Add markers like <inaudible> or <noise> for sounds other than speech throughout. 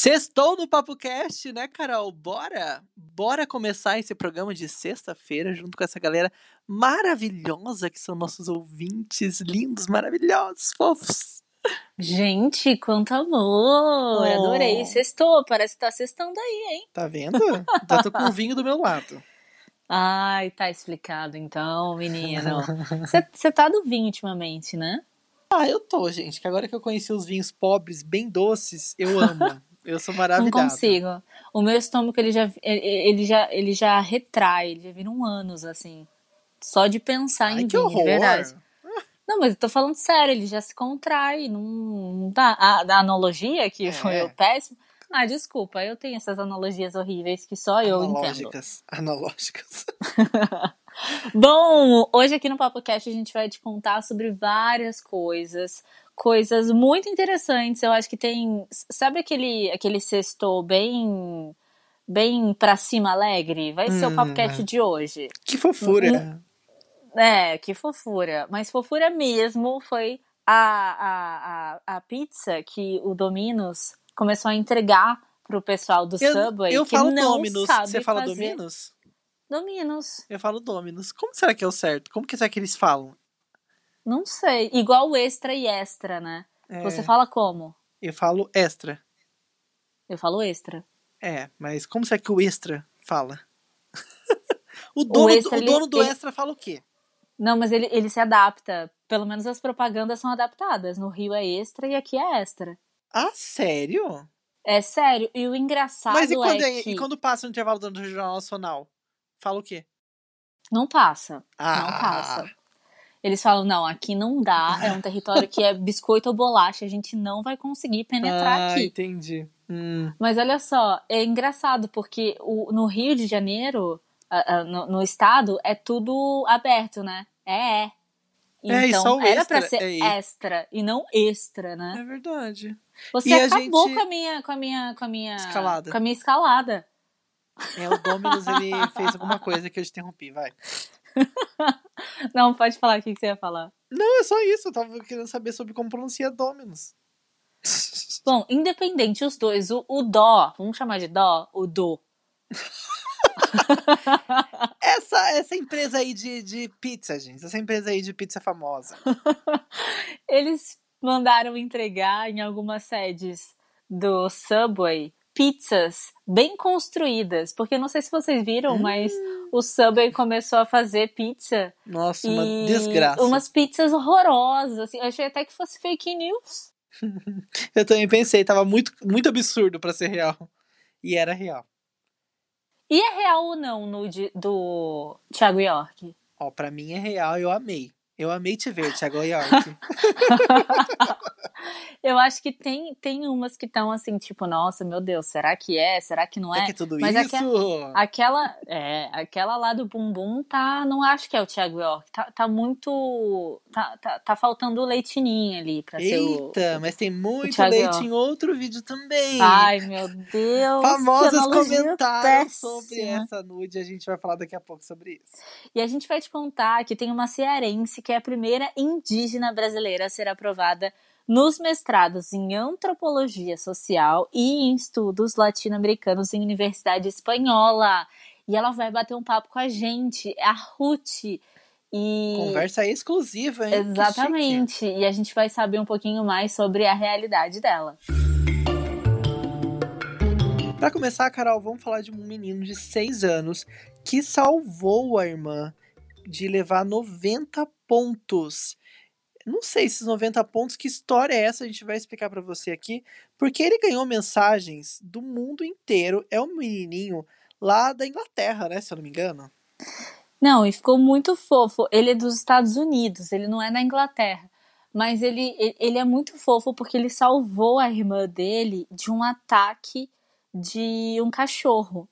Sextou no Papo Cast, né, Carol? Bora? Bora começar esse programa de sexta-feira junto com essa galera maravilhosa que são nossos ouvintes, lindos, maravilhosos, fofos. Gente, quanto amor! Oh. Adorei. Sextou, parece que tá sextando aí, hein? Tá vendo? Já tô com o vinho do meu lado. Ai, tá explicado então, menino. Você tá do vinho ultimamente, né? Ah, eu tô, gente. Que agora que eu conheci os vinhos pobres, bem doces, eu amo. Eu sou maravilhosa. Não consigo. O meu estômago, ele já, ele já, ele já retrai, ele já vira um anos, assim. Só de pensar Ai, em que vinho, horror. de verdade. Não, mas eu tô falando sério, ele já se contrai. Não, não tá. A, a analogia que É. foi o péssimo. Ah, desculpa, eu tenho essas analogias horríveis que só eu entendo. Analógicas. Analógicas. <laughs> Bom, hoje aqui no Papo Cast a gente vai te contar sobre várias coisas, coisas muito interessantes. Eu acho que tem, sabe aquele aquele sexto bem bem pra cima alegre? Vai ser o Hum. Cast de hoje. Que fofura. É, que fofura. Mas fofura mesmo foi a, a, a, a pizza que o Domino's começou a entregar pro pessoal do Eu, Subway eu que falo não Dominus. Você fala fazer. Dominus? Domino's. Eu falo Dominus. Como será que é o certo? Como que será que eles falam? Não sei. Igual o extra e extra, né? É, Você fala como? Eu falo extra. Eu falo extra. É, mas como será que o extra fala? <laughs> o dono, extra, o ele- dono do ele- extra fala o quê? Não, mas ele, ele se adapta. Pelo menos as propagandas são adaptadas. No Rio é extra e aqui é extra. Ah, sério? É sério. E o engraçado Mas e quando, é é- que e quando passa no intervalo do Jornal Nacional? Fala o quê? não passa. Ah, Não passa. Eles falam, não, aqui não dá. É um território que é biscoito ou bolacha. A gente não vai conseguir penetrar Ah, aqui. entendi. Hum. Mas olha só, é engraçado porque o, no Rio de Janeiro, no, no estado, é tudo aberto, né? É, é. É, Então o era pra ser é extra e não extra, né? É verdade. Você E a acabou gente- com a minha, com a minha, com a minha Escalada. com a minha escalada. É, o Dominus, ele fez alguma coisa que eu te interrompi, vai. <laughs> Não, pode falar o que que você ia falar. Não, é só isso. Eu tava querendo saber sobre como pronuncia Dominus. <laughs> Bom, independente os dois, o, o dó, vamos chamar de dó, o do. <laughs> Essa, essa empresa aí de, de pizza, gente. Essa empresa aí de pizza famosa. Eles mandaram entregar em algumas sedes do Subway pizzas bem construídas, porque não sei se vocês viram, Hum. mas o Subway começou a fazer pizza Nossa, uma desgraça. umas pizzas horrorosas, assim, eu achei até que fosse fake news. <laughs> Eu também pensei, tava muito, muito absurdo pra ser real. E era real. E é real ou não o nude do Thiago York? Ó, pra mim é real, eu amei. Eu amei te ver, Thiago <laughs> York. <laughs> Eu acho que tem, tem umas que estão assim, tipo, nossa, meu Deus, será que é? Será que não É é? que tudo Mas isso. Aquela, é, aquela lá do bumbum tá, não acho que é o Thiago York, tá, tá muito, tá, tá, tá faltando leitinho ali pra ser o... Eita, mas tem muito leite York. em outro vídeo também. Ai, meu Deus, Famosos comentários sobre essa nude. A gente vai falar daqui a pouco sobre isso. E a gente vai te contar que tem uma cearense que é a primeira indígena brasileira a ser aprovada nos mestrados em antropologia social e em estudos latino-americanos em universidade espanhola. E ela vai bater um papo com a gente, é a Ruth. E Conversa exclusiva, hein? Exatamente. E a gente vai saber um pouquinho mais sobre a realidade dela. Pra começar, Carol, vamos falar de um menino de 6 anos que salvou a irmã de levar 90 pontos. Não sei esses 90 pontos, que história é essa? A gente vai explicar pra você aqui. Porque ele ganhou mensagens do mundo inteiro. É um menininho lá da Inglaterra, né? Se eu não me engano. Não, e ficou muito fofo. Ele é dos Estados Unidos, ele não é da Inglaterra. Mas ele, ele é muito fofo porque ele salvou a irmã dele de um ataque de um cachorro.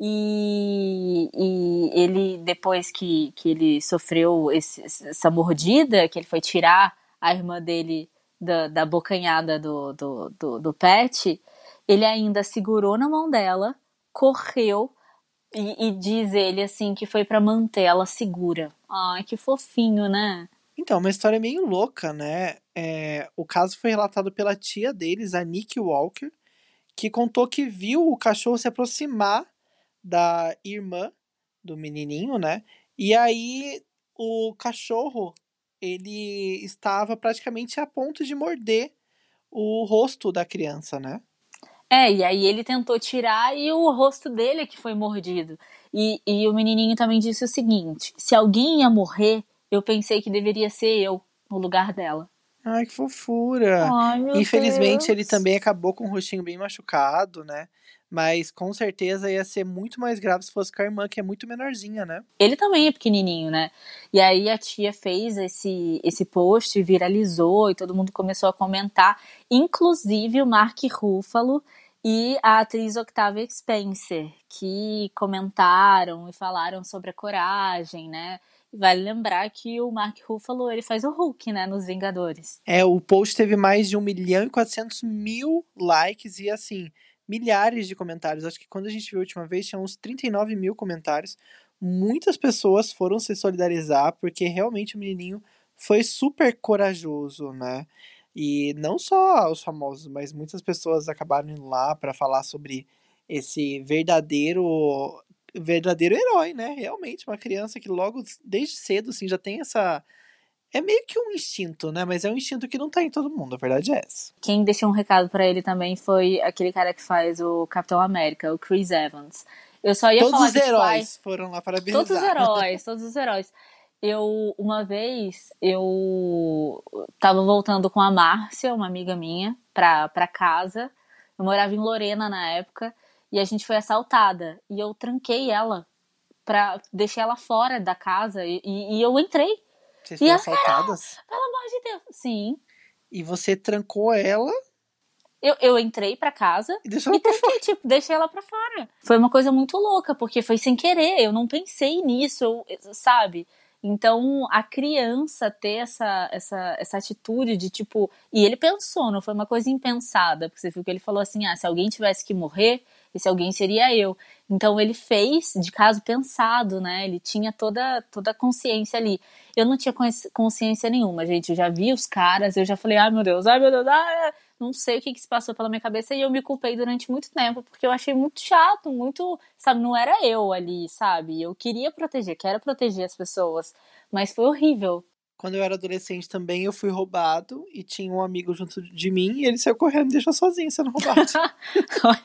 E, e ele, depois que, que ele sofreu esse- essa mordida, que ele foi tirar a irmã dele da, da bocanhada do, do, do, do pet, ele ainda segurou na mão dela, correu e, e diz ele assim que foi para manter ela segura. Ai, que fofinho, né? Então, uma história meio louca, né? É, o caso foi relatado pela tia deles, a Nick Walker, que contou que viu o cachorro se aproximar da irmã do menininho, né? E aí o cachorro ele estava praticamente a ponto de morder o rosto da criança, né? É, e aí ele tentou tirar e o rosto dele é que foi mordido. E, e o menininho também disse o seguinte: se alguém ia morrer, eu pensei que deveria ser eu no lugar dela. Ai, que fofura! Ai, Infelizmente, Deus. ele também acabou com o rostinho bem machucado, né? Mas com certeza ia ser muito mais grave se fosse com a irmã, que é muito menorzinha, né? Ele também é pequenininho, né? E aí a tia fez esse, esse post, viralizou e todo mundo começou a comentar, inclusive o Mark Ruffalo e a atriz Octavia Spencer, que comentaram e falaram sobre a coragem, né? Vale lembrar que o Mark Ruffalo, ele faz o Hulk, né, nos Vingadores. É, o post teve mais de 1 milhão e 400 mil likes e, assim, milhares de comentários. Acho que quando a gente viu a última vez, tinha uns 39 mil comentários. Muitas pessoas foram se solidarizar, porque realmente o menininho foi super corajoso, né? E não só os famosos, mas muitas pessoas acabaram indo lá para falar sobre esse verdadeiro verdadeiro herói, né? Realmente, uma criança que logo desde cedo assim já tem essa é meio que um instinto, né? Mas é um instinto que não tá em todo mundo, a verdade é essa. Quem deixou um recado para ele também foi aquele cara que faz o Capitão América, o Chris Evans. Eu só ia Todos falar os que tipo, heróis foram lá parabenizar. Todos os heróis, todos os heróis. Eu, uma vez, eu tava voltando com a Márcia, uma amiga minha, pra, pra casa. Eu morava em Lorena na época. E a gente foi assaltada. E eu tranquei ela. Pra, deixei ela fora da casa. E, e eu entrei. Vocês foram as assaltadas? Pelo amor de Deus. Sim. E você trancou ela Eu, eu entrei pra casa e deixou e tranquei, tipo, deixei ela pra fora. Foi uma coisa muito louca, porque foi sem querer, eu não pensei nisso, eu- sabe? Então, a criança ter essa, essa, essa atitude de tipo. E ele pensou, não foi uma coisa impensada, porque você viu que ele falou assim: ah, se alguém tivesse que morrer, esse alguém seria eu. Então, ele fez de caso pensado, né? Ele tinha toda, toda a consciência ali. Eu não tinha consci- consciência nenhuma, gente. Eu já vi os caras, eu já falei: ai meu Deus, ai meu Deus, ai, não sei o que, que se passou pela minha cabeça e eu me culpei durante muito tempo, porque eu achei muito chato, muito, sabe, não era eu ali, sabe? Eu queria proteger, quero proteger as pessoas, mas foi horrível. Quando eu era adolescente também, eu fui roubado e tinha um amigo junto de mim e ele saiu correndo e deixou sozinho sendo roubado. <laughs>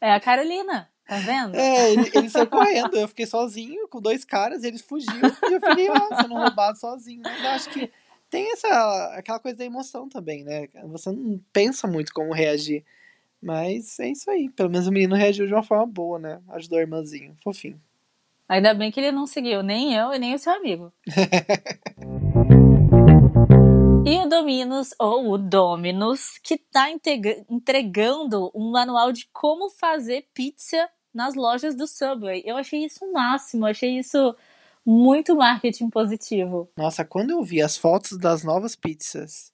É a Carolina, tá vendo? é, ele, ele saiu correndo, eu fiquei sozinho com dois caras, eles fugiram e eu fiquei lá sendo roubado sozinho. Mas eu acho que tem essa aquela coisa da emoção também, né? Você não pensa muito como reagir. Mas é isso aí. Pelo menos o menino reagiu de uma forma boa, né? Ajudou o irmãzinho. Fofinho. Ainda bem que ele não seguiu nem eu e nem o seu amigo. <laughs> E o Dominus, ou o Dominus, que tá integra- entregando um manual de como fazer pizza nas lojas do Subway. Eu achei isso o máximo, achei isso muito marketing positivo. Nossa, quando eu vi as fotos das novas pizzas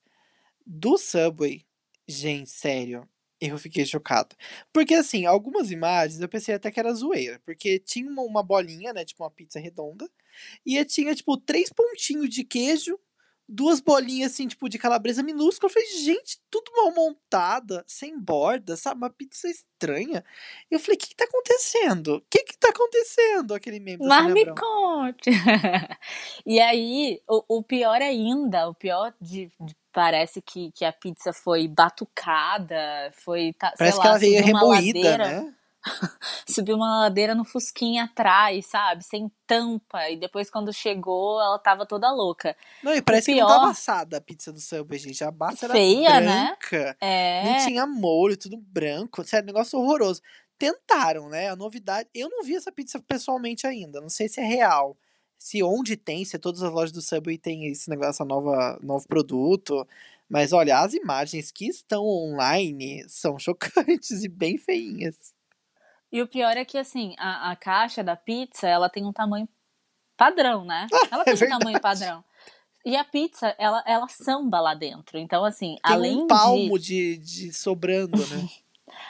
do Subway, gente, sério, eu fiquei chocado. Porque, assim, algumas imagens eu pensei até que era zoeira. Porque tinha uma, bolinha, né? Tipo uma pizza redonda. E tinha, tipo, três pontinhos de queijo, duas bolinhas, assim, tipo, de calabresa minúscula. Eu falei, gente, tudo mal montada, sem borda, sabe? Uma pizza estranha. Eu falei, o que que tá acontecendo? O que que tá acontecendo? Aquele meme do Mas me conte! <laughs> e aí, o, o pior ainda, o pior de, de- parece que, que a pizza foi batucada, foi, tá, Parece sei que lá, ela veio remoída, ladeira, né? <laughs> subiu uma ladeira no fusquinha atrás, sabe? Sem tampa. E depois, quando chegou, ela tava toda louca. Não, e parece que não pior- tava assada a pizza do Subway, gente. A massa era Feia, né? branca. É. Não tinha molho, tudo branco. Sério, negócio horroroso. Tentaram, né? A novidade. Eu não vi essa pizza pessoalmente ainda. Não sei se é real. Se onde tem, se todas as lojas do Subway tem esse negócio, essa nova, novo produto. Mas olha, as imagens que estão online são <laughs> chocantes e bem feinhas. E o pior é que, assim, a, a caixa da pizza, ela tem um tamanho padrão, né? Ela tem um É verdade. tamanho padrão. E a pizza, ela, ela samba lá dentro. Então, assim, Tem além um palmo de. de, de sobrando, né? <laughs>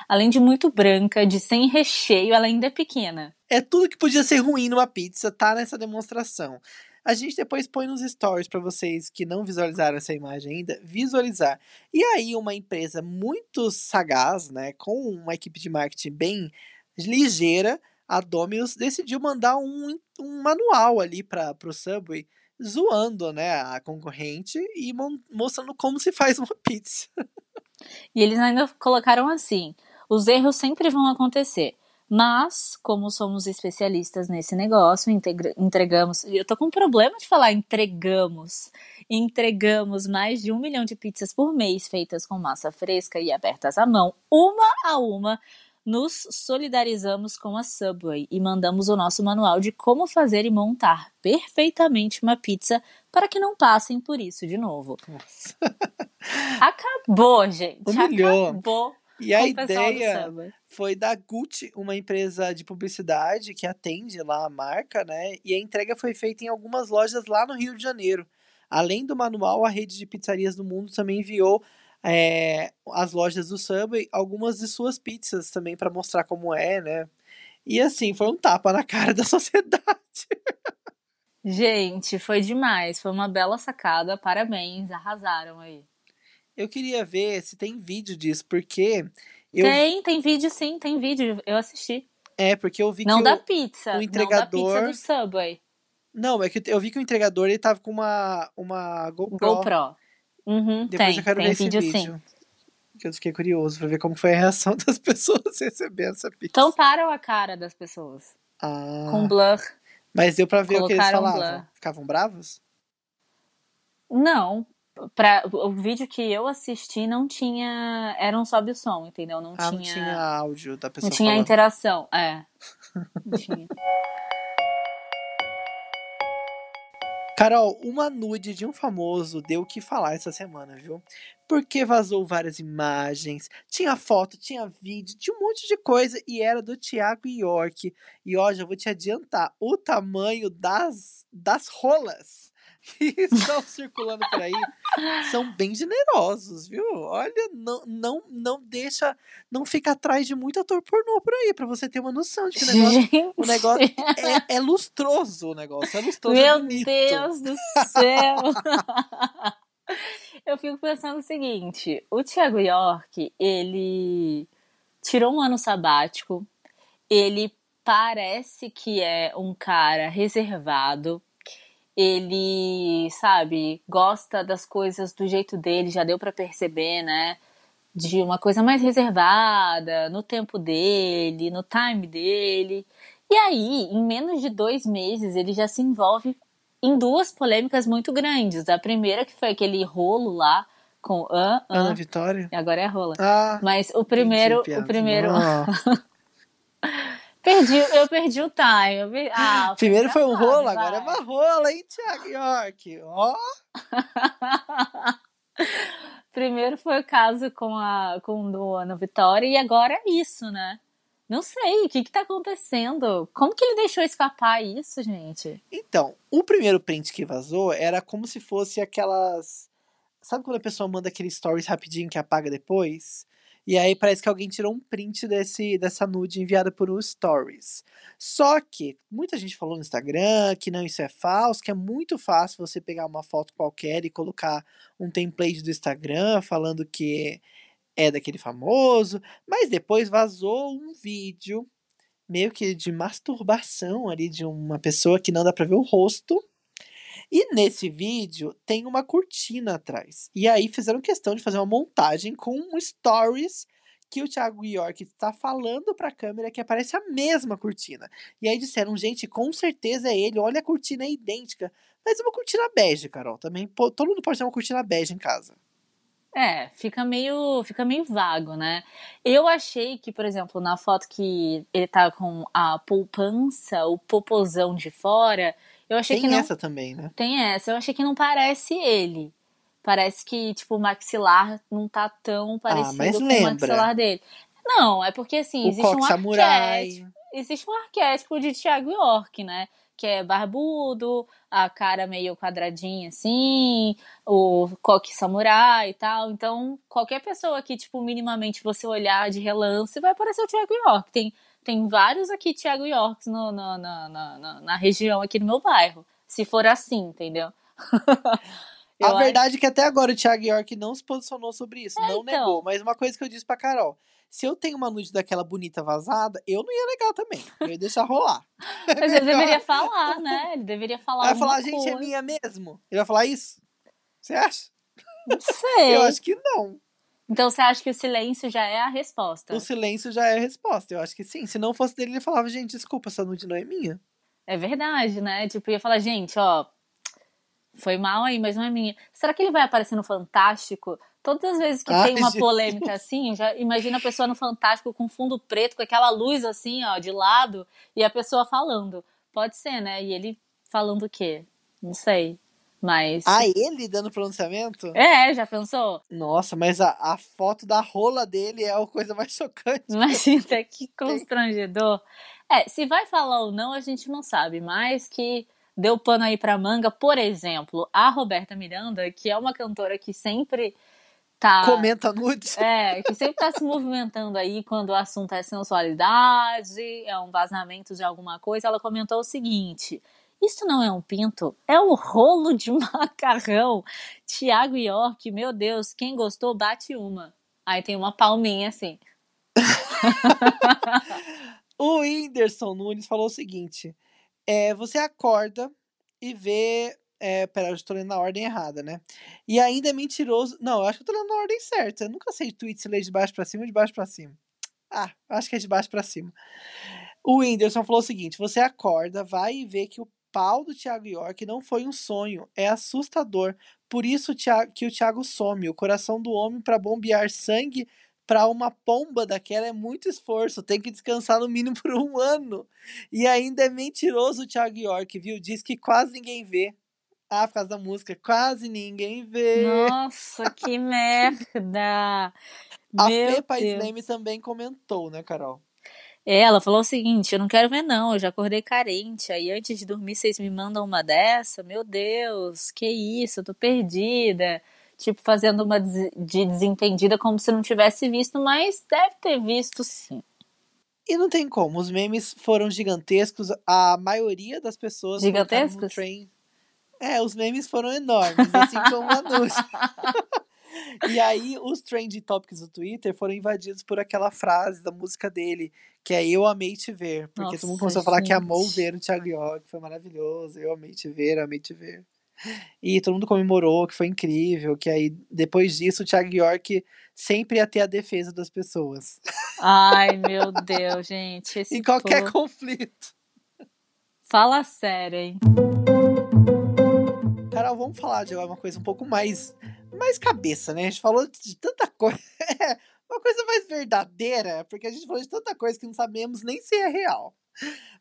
Além de muito branca, de sem recheio, ela ainda é pequena. É tudo que podia ser ruim numa pizza, tá nessa demonstração. A gente depois põe nos stories para vocês que não visualizaram essa imagem ainda, visualizar. E aí uma empresa muito sagaz, né, com uma equipe de marketing bem ligeira, a Domino's decidiu mandar um, um manual ali para o Subway, zoando, né, a concorrente e mostrando como se faz uma <laughs> pizza. E eles ainda colocaram assim: os erros sempre vão acontecer. Mas, como somos especialistas nesse negócio, entregamos. Eu tô com um problema de falar entregamos. Entregamos mais de um milhão de pizzas por mês feitas com massa fresca e abertas à mão, uma a uma. Nos solidarizamos com a Subway e mandamos o nosso manual de como fazer e montar perfeitamente uma pizza para que não passem por isso de novo. Nossa. Acabou, gente. Humilhou. Acabou. E a ideia foi da Gucci, uma empresa de publicidade que atende lá a marca, né? E a entrega foi feita em algumas lojas lá no Rio de Janeiro. Além do manual, a rede de pizzarias do mundo também enviou é, as lojas do Subway algumas de suas pizzas também para mostrar como é, né? E assim, foi um tapa na cara <laughs> da sociedade. Gente, foi demais. Foi uma bela sacada. Parabéns, arrasaram aí. Eu queria ver se tem vídeo disso, porque. Eu... Tem, tem vídeo sim, tem vídeo. Eu assisti. É, porque eu vi não que. Da o, pizza, o entregador. Não da pizza do Subway. Não, é que eu vi que o entregador ele tava com uma, uma GoPro. GoPro. Uhum, Depois tem, eu quero ver esse vídeo, vídeo. Que eu fiquei curioso pra ver como foi a reação <laughs> das pessoas recebendo essa pizza. Tamparam a cara das pessoas. Ah. Com blur. Mas deu pra ver Colocaram o que eles falavam. Blur. Ficavam bravos? Não. Pra, o vídeo que eu assisti não tinha. Era um sobe o som, entendeu? Não ah, tinha. não tinha áudio da pessoa. Não tinha falando. interação. É. <laughs> Não tinha. Carol, uma nude de um famoso deu o que falar essa semana, viu? Porque vazou várias imagens, tinha foto, tinha vídeo, tinha um monte de coisa e era do Thiago York. E ó, já vou te adiantar, o tamanho das, das rolas <laughs> que estão circulando por aí são bem generosos, viu? Olha, não, não, não deixa, não fica atrás de muito ator pornô por aí, para você ter uma noção de que o negócio, o negócio é, é, lustroso, o negócio é lustroso. Meu é. Deus do céu! <laughs> Eu fico pensando o seguinte: o Thiago York, ele tirou um ano sabático, ele parece que é um cara reservado, ele, sabe, gosta das coisas do jeito dele, já deu para perceber, né? De uma coisa mais reservada, no tempo dele, no time dele. E aí, em menos de dois meses, ele já se envolve em duas polêmicas muito grandes. A primeira, que foi aquele rolo lá com uh, Ana Vitória. Agora é rola. Ah, Mas o primeiro. O primeiro. <laughs> perdi, eu perdi o time. eu per- Ah, <laughs> Primeiro foi um rolo, agora é vai. uma rola, hein, Thiago York? Ó, <laughs> Primeiro foi o caso com a com o Ana Vitória e agora é isso, né? Não sei, o que que tá acontecendo? Como que ele deixou escapar isso, gente? Então, o primeiro print que vazou era como se fosse aquelas. Sabe quando a pessoa manda aquele stories rapidinho que apaga depois? E aí parece que alguém tirou um print desse, dessa nude enviada por um stories. Só que muita gente falou no Instagram que não, isso é falso, que é muito fácil você pegar uma foto qualquer e colocar um template do Instagram falando que é daquele famoso. Mas depois vazou um vídeo meio que de masturbação ali de uma pessoa que não dá pra ver o rosto. E nesse vídeo tem uma cortina atrás. E aí fizeram questão de fazer uma montagem com stories que o Thiago York está falando pra câmera que aparece a mesma cortina. E aí disseram, gente, com certeza é ele, olha a cortina é idêntica. Mas é uma cortina bege, Carol, também. Pô, todo mundo pode ter uma cortina bege em casa. É, fica meio, fica meio vago, né? Eu achei que, por exemplo, na foto que ele tá com a poupança, o popozão de fora, eu achei Tem que não essa também, né? tem essa, eu achei que não parece ele. Parece que, tipo, o maxilar não tá tão parecido Ah, mas com o lembra. maxilar dele. Não, é porque assim, o existe um samurai. arquétipo. Existe um arquétipo de Thiago York, né? que é barbudo, a cara meio quadradinha assim, o coque samurai e tal. Então, qualquer pessoa que, tipo, minimamente você olhar de relance, vai aparecer o Thiago York. Tem, tem vários aqui Thiago Yorks no, no, no, na, na região aqui no meu bairro. Se for assim, entendeu? <laughs> a verdade é que até agora o Thiago York não se posicionou sobre isso, é, não então... negou. Mas uma coisa que eu disse pra Carol: se eu tenho uma nude daquela bonita vazada, eu não ia negar também. Eu ia deixar rolar. <laughs> Mas ele deveria falar, né? Ele deveria falar. Vai falar, gente, é minha mesmo. Ele vai falar isso? Você acha? Não sei. eu acho que não. Então você acha que o silêncio já é a resposta? O silêncio já é a resposta. Eu acho que sim. Se não fosse dele, ele falava, gente, desculpa, essa nude não é minha. É verdade, né? Tipo, ia falar, gente, ó, foi mal aí, mas não é minha. Será que ele vai aparecer no Fantástico? Todas as vezes que Ai, tem uma Jesus. polêmica assim, já imagina a pessoa no Fantástico com fundo preto, com aquela luz assim, ó, de lado, e a pessoa falando. Pode ser, né? E ele falando o quê? Não sei. Mas. Ah, ele dando pronunciamento? É, já pensou? Nossa, mas a, a foto da rola dele é a coisa mais <laughs> chocante. Imagina, <laughs> que constrangedor. É, se vai falar ou não, a gente não sabe, mas que deu pano aí pra manga, por exemplo, a Roberta Miranda, que é uma cantora que sempre tá. Comenta nudes. É, que sempre tá se movimentando aí quando o assunto é sensualidade, é um vazamento de alguma coisa. Ela comentou o seguinte. Isso não é um pinto, é um rolo de <laughs> macarrão. Tiago York, meu Deus, quem gostou, bate uma. Aí tem uma palminha assim. <laughs> o Whindersson Nunes falou o seguinte: é, você acorda e vê é, pera, eu estou lendo na ordem errada, né? E ainda é mentiroso. Não, eu acho que eu tô lendo na ordem certa. Eu nunca sei tweet se lê de baixo para cima ou de baixo para cima. Ah, acho que é de baixo para cima. O Whindersson falou o seguinte: você acorda, vai e vê que o pau do Thiago York não foi um sonho, é assustador. Por isso que o Thiago some. O coração do homem para bombear sangue para uma pomba daquela é muito esforço. Tem que descansar no mínimo <laughs> por um ano. E ainda é mentiroso o Thiago York, viu? Diz que quase ninguém vê. Ah, por causa da música, quase ninguém vê. Nossa, que <laughs> merda! A Meu Fê Paisleme também comentou, né, Carol? Ela falou o seguinte: eu não quero ver, não, eu já acordei carente. Aí antes de dormir, vocês me mandam uma dessa? Meu Deus, que isso, eu tô perdida. Tipo, fazendo uma de desentendida como se não tivesse visto, mas deve ter visto sim. E não tem como, os memes foram gigantescos, a maioria das pessoas. Gigantescos? É, os memes foram enormes, assim como o anúncio. <laughs> e aí, os trend topics do Twitter foram invadidos por aquela frase da música dele, que é Eu Amei Te Ver. Porque Nossa, todo mundo começou a falar que amou ver o Thiago York, foi maravilhoso. Eu amei te ver, eu amei te ver. E todo mundo comemorou, que foi incrível, que aí, depois disso, o Thiago York sempre ia ter a defesa das pessoas. Ai, meu <laughs> Deus, gente. em qualquer conflito. Fala sério, hein? Carol, vamos falar de uma coisa um pouco mais, mais cabeça, né? A gente falou de tanta coisa. <laughs> uma coisa mais verdadeira, porque a gente falou de tanta coisa que não sabemos nem se é real.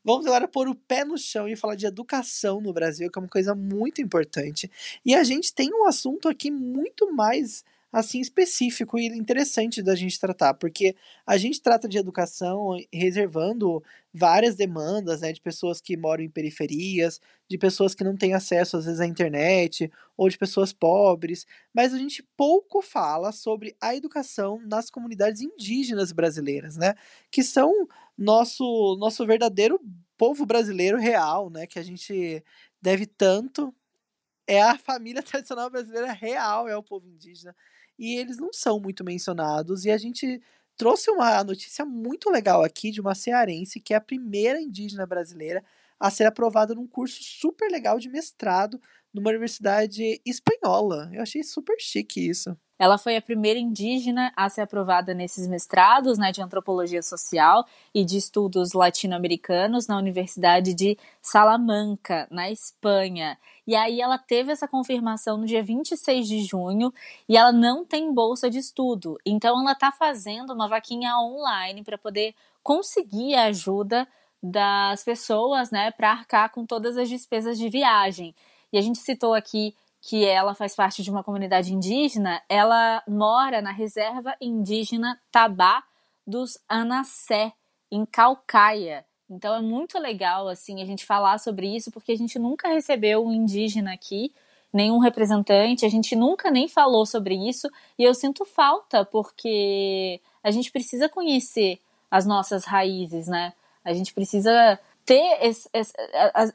Vamos agora pôr o pé no chão e falar de educação no Brasil, que é uma coisa muito importante. E a gente tem um assunto aqui muito mais assim específico e interessante da gente tratar, porque a gente trata de educação reservando várias demandas, né, de pessoas que moram em periferias, de pessoas que não têm acesso às vezes à internet, ou de pessoas pobres, mas a gente pouco fala sobre a educação nas comunidades indígenas brasileiras, né, que são nosso nosso verdadeiro povo brasileiro real, né, que a gente deve tanto. É a família <laughs> tradicional brasileira real, é o povo indígena e eles não são muito mencionados. E a gente trouxe uma notícia muito legal aqui de uma cearense, que é a primeira indígena brasileira a ser aprovada num curso super legal de mestrado numa universidade espanhola. Eu achei super chique isso. Ela foi a primeira indígena a ser aprovada nesses mestrados né, de antropologia social e de estudos latino-americanos na Universidade de Salamanca, na Espanha. E aí ela teve essa confirmação no dia 26 de junho e ela não tem bolsa de estudo. Então ela está fazendo uma vaquinha online para poder conseguir a ajuda das pessoas, né, para arcar com todas as despesas de viagem. E a gente citou aqui que ela faz parte de uma comunidade indígena, ela mora na reserva indígena Tabá dos Anassé, em Calcaia. Então é muito legal assim a gente falar sobre isso, porque a gente nunca recebeu um indígena aqui, nenhum representante, a gente nunca nem falou sobre isso, e eu sinto falta porque a gente precisa conhecer as nossas raízes, né? A gente precisa ter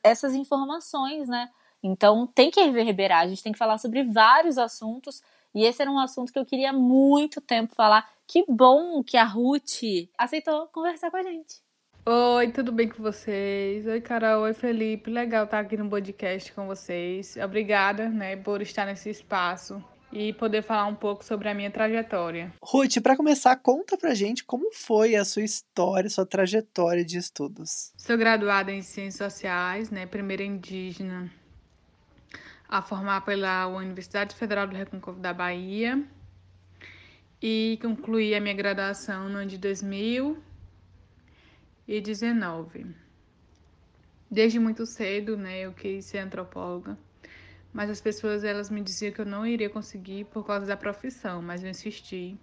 essas informações, né? Então tem que reverberar, a gente tem que falar sobre vários assuntos, e esse era um assunto que eu queria muito tempo falar. Que bom que a Ruth aceitou conversar com a gente. Oi, tudo bem com vocês? Oi, Carol. Oi, Felipe. Legal estar aqui no podcast com vocês. Obrigada, né, por estar nesse espaço e poder falar um pouco sobre a minha trajetória. Ruth, para começar, conta pra gente como foi a sua história, sua trajetória de estudos. Sou graduada em Ciências Sociais, né, primeira indígena a formar pela Universidade Federal do Recôncavo da Bahia e concluí a minha graduação no ano de 2000 e 19. Desde muito cedo, né, eu quis ser antropóloga, mas as pessoas elas me diziam que eu não iria conseguir por causa da profissão, mas eu insisti.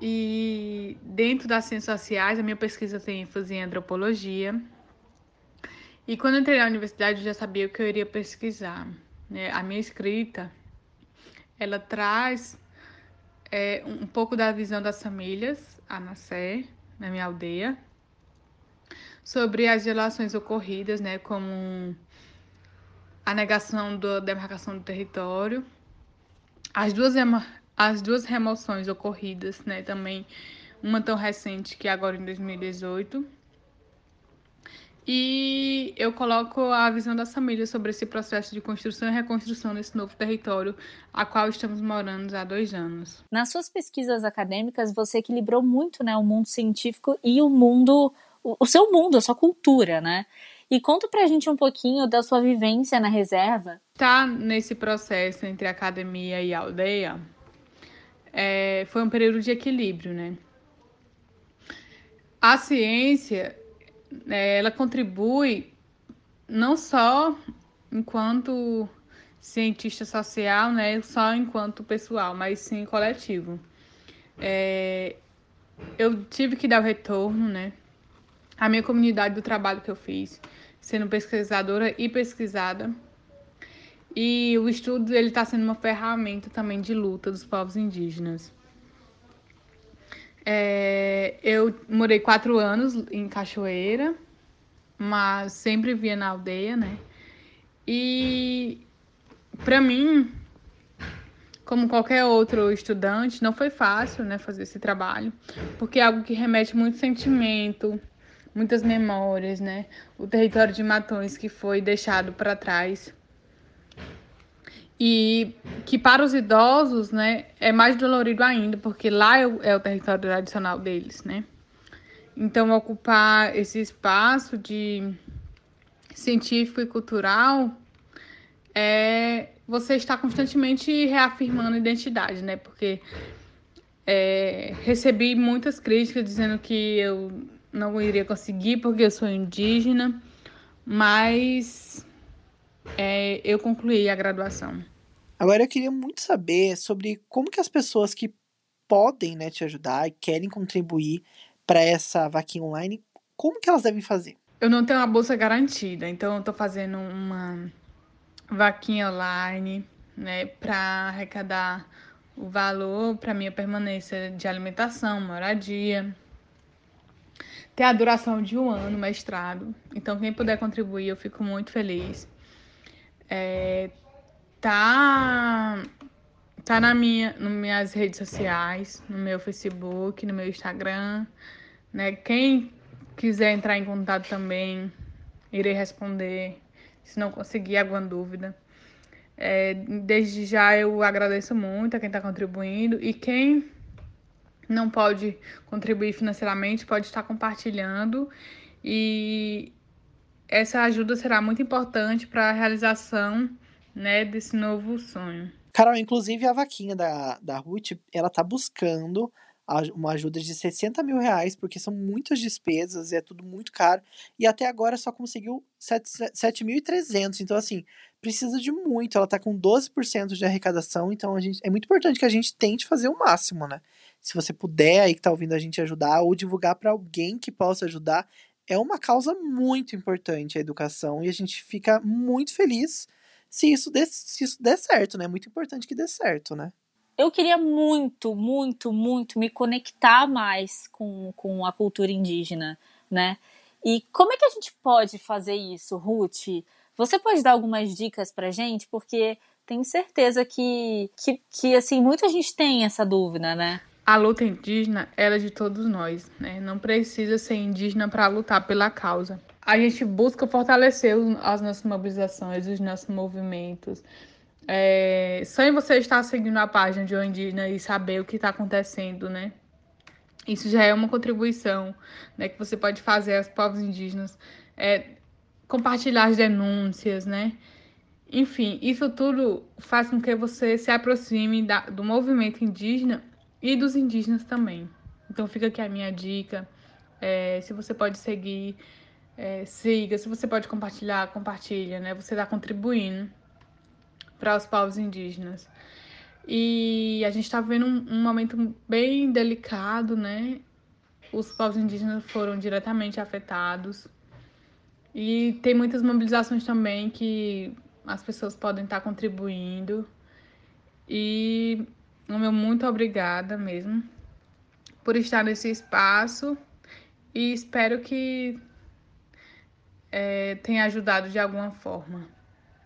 E dentro das ciências sociais, a minha pesquisa tem ênfase em antropologia. E quando entrei na universidade, eu já sabia o que eu iria pesquisar. Né? A minha escrita, ela traz é, um pouco da visão das famílias a nascer na minha aldeia, sobre as violações ocorridas, né, como a negação da demarcação do território, as duas, as duas remoções ocorridas, né, também uma tão recente que agora em 2018. E eu coloco a visão das famílias sobre esse processo de construção e reconstrução desse novo território a qual estamos morando há dois anos. Nas suas pesquisas acadêmicas, você equilibrou muito né, o mundo científico e o mundo o, seu mundo, a sua cultura, né? E conta pra gente um pouquinho da sua vivência na reserva. Tá nesse processo entre academia e aldeia, é, foi um período de equilíbrio, né? A ciência, é, ela contribui não só enquanto cientista social, né, só enquanto pessoal, mas sim coletivo. É, eu tive que dar o retorno, né, a minha comunidade do trabalho que eu fiz, sendo pesquisadora e pesquisada. E o estudo ele está sendo uma ferramenta também de luta dos povos indígenas. É, eu morei quatro anos em Cachoeira, mas sempre via na aldeia, né? E para mim, como qualquer outro estudante, não foi fácil, né, fazer esse trabalho, porque é algo que remete muito sentimento, muitas memórias, né? O território de Matões que foi deixado para trás. E que para os idosos, né, é mais dolorido ainda, porque lá é o, é o território tradicional deles, né? Então, ocupar esse espaço de científico e cultural é você está constantemente reafirmando a identidade, né? Porque é, recebi muitas críticas dizendo que eu não iria conseguir porque eu sou indígena, mas é, eu concluí a graduação. Agora eu queria muito saber sobre como que as pessoas que podem né, te ajudar e querem contribuir para essa vaquinha online, como que elas devem fazer? Eu não tenho uma bolsa garantida, então eu estou fazendo uma vaquinha online, né, para arrecadar o valor para minha permanência de alimentação, moradia, ter a duração de um ano, mestrado. Então, quem puder contribuir, eu fico muito feliz. É, tá tá na minha, nas minhas redes sociais, no meu Facebook, no meu Instagram, né? Quem quiser entrar em contato também, irei responder. Se não conseguir alguma dúvida. É, desde já eu agradeço muito a quem está contribuindo e quem não pode contribuir financeiramente, pode estar compartilhando e essa ajuda será muito importante para a realização né, desse novo sonho. Carol, inclusive a vaquinha da, da Ruth, ela tá buscando uma ajuda de 60 mil reais, porque são muitas despesas, é tudo muito caro, e até agora só conseguiu 7.300, então assim, precisa de muito, ela tá com 12% de arrecadação, então a gente, é muito importante que a gente tente fazer o máximo, né? Se você puder aí que tá ouvindo a gente ajudar ou divulgar para alguém que possa ajudar, é uma causa muito importante a educação e a gente fica muito feliz se isso, se isso der certo, né? É muito importante que dê certo, né? Eu queria muito, muito, muito me conectar mais com, com a cultura indígena, né? E como é que a gente pode fazer isso, Ruth? Você pode dar algumas dicas pra gente? Porque tenho certeza que, que, que assim, muita gente tem essa dúvida, né? A luta indígena ela é de todos nós, né? Não precisa ser indígena para lutar pela causa. A gente busca fortalecer as nossas mobilizações, os nossos movimentos. É, só em você estar seguindo a página de Indígena e saber o que está acontecendo, né? Isso já é uma contribuição né, que você pode fazer aos povos indígenas. É, compartilhar as denúncias, né? Enfim, isso tudo faz com que você se aproxime da, do movimento indígena e dos indígenas também. Então fica aqui a minha dica. É, se você pode seguir, é, siga. Se você pode compartilhar, compartilha, né? Você está contribuindo para os povos indígenas. E a gente está vivendo um, um momento bem delicado, né? Os povos indígenas foram diretamente afetados. E tem muitas mobilizações também que as pessoas podem estar contribuindo. E o meu muito obrigada mesmo por estar nesse espaço e espero que é, tenha ajudado de alguma forma.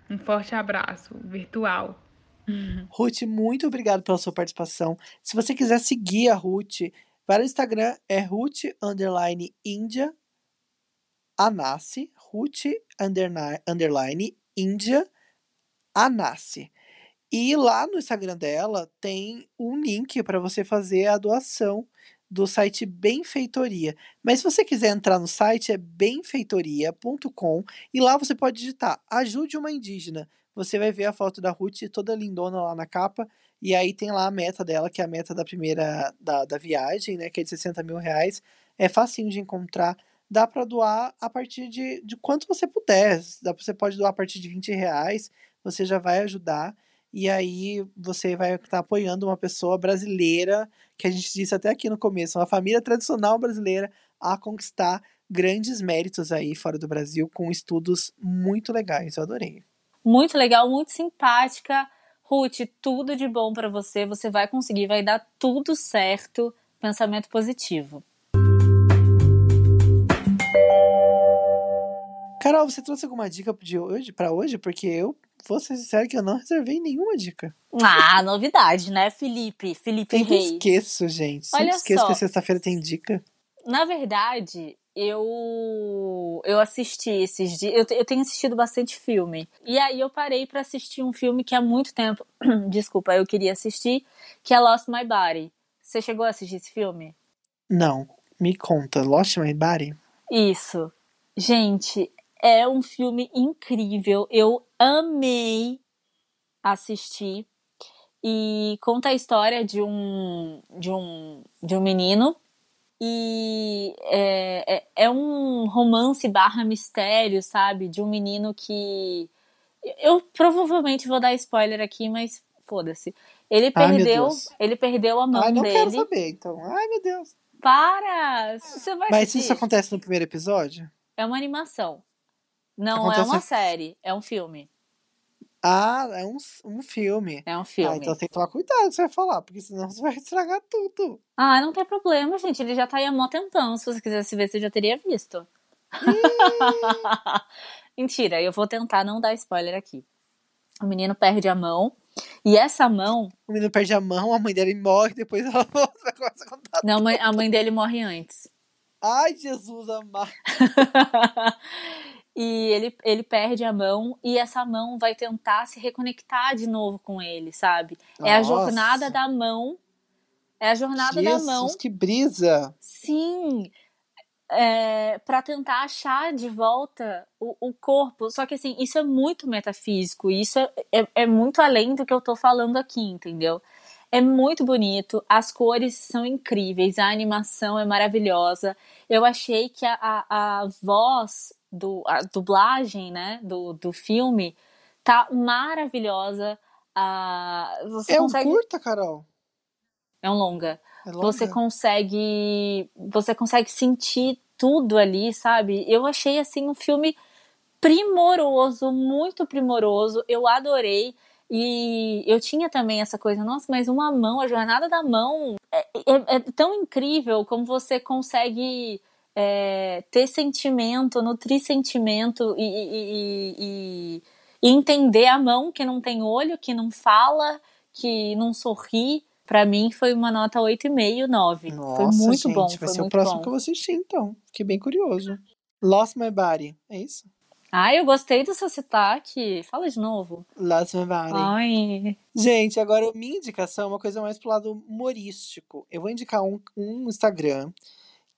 Um forte abraço virtual. <laughs> Ruth, muito obrigado pela sua participação. Se você quiser seguir a Ruth, vai no Instagram, é Ruth underline Ruth underline. E lá no Instagram dela tem um link para você fazer a doação do site Benfeitoria. Mas se você quiser entrar no site é benfeitoria.com e lá você pode digitar ajude uma indígena. Você vai ver a foto da Ruth toda lindona lá na capa e aí tem lá a meta dela, que é a meta da primeira da, da viagem, né, que é de 60 mil reais. É facinho de encontrar. Dá para doar a partir de, de quanto você puder. Dá, você pode doar a partir de 20 reais. Você já vai ajudar e aí você vai estar apoiando uma pessoa brasileira, que a gente disse até aqui no começo, uma família tradicional brasileira a conquistar grandes méritos aí fora do Brasil com estudos muito legais. Eu adorei. Muito legal, muito simpática. Ruth, tudo de bom para você. Você vai conseguir, vai dar tudo certo. Pensamento positivo. Carol, você trouxe alguma dica de hoje para hoje? Porque eu vou ser sincero que eu não reservei nenhuma dica. Ah, novidade, né, Felipe? Felipe Sempre Rei. esqueço, gente. Sempre Olha esqueço só. que sexta-feira tem dica. Na verdade, eu eu assisti esses dias. Eu, eu tenho assistido bastante filme. E aí eu parei pra assistir um filme que há muito tempo. <clears throat> Desculpa, eu queria assistir, que é Lost My Body. Você chegou a assistir esse filme? Não, me conta. Lost My Body? Isso. Gente, é um filme incrível. Eu amei assistir. E conta a história de um, de um, de um menino. E é, é, é um romance barra mistério, sabe? De um menino que. Eu provavelmente vou dar spoiler aqui, mas foda-se. Ele Ai, perdeu, ele perdeu a mão Ai, não dele. quero saber, então. Ai, meu Deus. Para! Você vai Mas assistir. isso acontece no primeiro episódio? É uma animação. Não Acontece- é uma série, é um filme. Ah, é um, um filme. É um filme. Ah, então tem que tomar cuidado você vai falar, porque senão você vai estragar tudo. Ah, não tem problema, gente. Ele já tá aí há mó tempão. Se você quisesse ver, você já teria visto. <laughs> Mentira, eu vou tentar não dar spoiler aqui. O menino perde a mão. E essa mão. O menino perde a mão, a mãe dele morre, depois ela <laughs> volta vai começar a contar. Não, mãe- a mãe dele morre antes. Ai, Jesus amado. <laughs> e ele, ele perde a mão. E essa mão vai tentar se reconectar de novo com ele, sabe? É a Nossa. jornada da mão. É a jornada da Jesus, mão. que brisa. Sim, é, para tentar achar de volta o, o corpo. Só que assim, isso é muito metafísico, isso é, é, é muito além do que eu tô falando aqui, entendeu? É muito bonito, as cores são incríveis, a animação é maravilhosa. Eu achei que a, a, a voz, do, a dublagem, né, do, do filme tá maravilhosa. Ah, você É um consegue... curta, Carol? É um longa É longa? você consegue você consegue sentir tudo ali, sabe? Eu achei assim um filme primoroso, muito primoroso. Eu adorei. E eu tinha também essa coisa, nossa, mas uma mão, a jornada da mão é, é, é tão incrível como você consegue é, ter sentimento, nutrir sentimento e, e, e, e, entender a mão que não tem olho, que não fala, que não sorri. Pra mim foi uma nota 8,5, 9. Nossa, foi muito gente, bom. Vai foi ser muito o próximo bom. que eu vou assistir, então. Fiquei bem curioso. Lost My Body, é isso? Ah, eu gostei do seu sotaque. Fala de novo. Lost My Body. Ai. Gente, agora minha indicação é uma coisa mais pro lado humorístico. Eu vou indicar um, um Instagram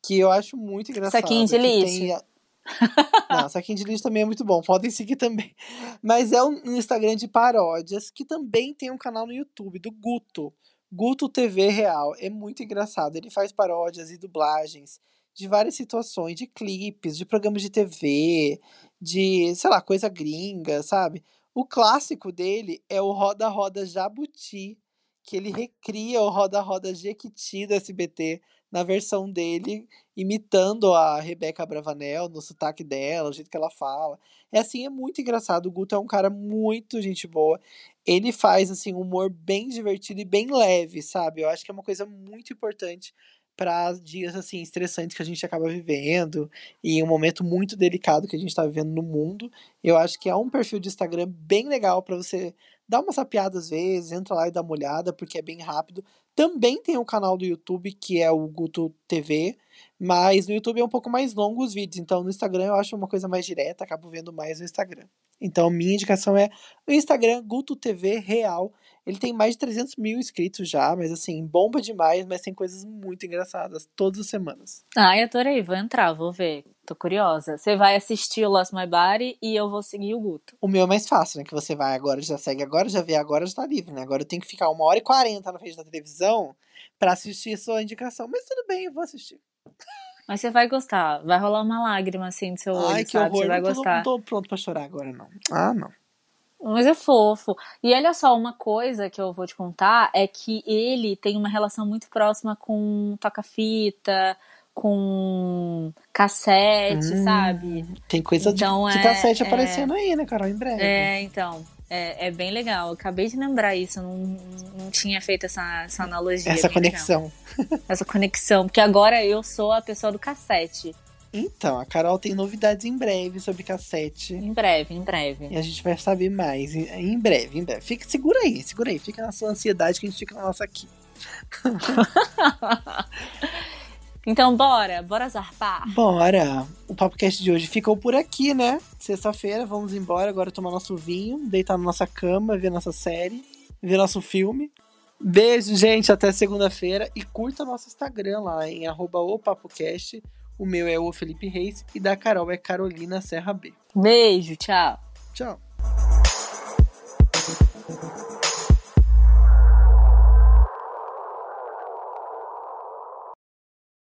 que eu acho muito engraçado. Saquinho de lixo. a- <laughs> Não, saquinho de lixo também é muito bom. Podem seguir também. Mas é um um Instagram de paródias que também tem um canal no YouTube do Guto. Guto TV Real. É muito engraçado. Ele faz paródias e dublagens de várias situações, de clipes, de programas de TV, de, sei lá, coisa gringa, sabe? O clássico dele é o Roda Roda Jabuti, que ele recria o Roda Roda Jequiti do SBT na versão dele, imitando a Rebeca Bravanel no sotaque dela, o jeito que ela fala. É assim, é muito engraçado. O Guto é um cara muito gente boa. Ele faz assim um humor bem divertido e bem leve, sabe? Eu acho que é uma coisa muito importante para dias assim estressantes que a gente acaba vivendo e um momento muito delicado que a gente está vivendo no mundo. Eu acho que é um perfil de Instagram bem legal para você dar uma sapiada às vezes, entra lá e dá uma olhada, porque é bem rápido. Também tem um canal do YouTube que é o Guto TV, mas no YouTube é um pouco mais longo os vídeos, então no Instagram eu acho uma coisa mais direta, acabo vendo mais no Instagram. Então minha indicação é o Instagram Guto TV Real. Ele tem mais de 300 mil inscritos já, mas assim, bomba demais, mas tem coisas muito engraçadas todas as semanas. Ai, adorei. Vou entrar, vou ver. Tô curiosa. Você vai assistir o Lost My Body e eu vou seguir o Guto. O meu é mais fácil, né? Que você vai agora, já segue agora, já vê agora, já tá livre, né? Agora eu tenho que ficar uma hora e quarenta na frente da televisão pra assistir sua indicação. Mas tudo bem, eu vou assistir. Mas você vai gostar. Vai rolar uma lágrima assim do seu olho, Ai, que sabe? horror. Você vai não, tô, gostar. não tô pronto pra chorar agora, não. Ah, não. Mas é fofo. E olha só, uma coisa que eu vou te contar é que ele tem uma relação muito próxima com toca-fita, com cassete, Hum, sabe? Tem coisa Então, de, de é- cassete é- aparecendo aí, né, Carol? Em breve. É, então. É, é bem legal. Eu acabei de lembrar isso. Não, não tinha feito essa, essa analogia. Essa legal. conexão. Essa conexão. Porque agora eu sou a pessoa do cassete. Então, a Carol tem novidades em breve sobre cassete. Em breve, em breve. E a gente vai saber mais em, breve, em breve. Fica, segura aí, segura aí. Fica na sua ansiedade que a gente fica na nossa aqui. <laughs> Então, bora, bora zarpar. Bora! O PapoCast de hoje ficou por aqui, né? Sexta-feira, vamos embora agora tomar nosso vinho, deitar na nossa cama, ver nossa série, ver nosso filme. Beijo, gente, até segunda-feira e curta nosso Instagram lá em arroba o PapoCast. O meu é o Felipe Reis e da Carol é Carolina Serra B. Beijo, tchau. Tchau.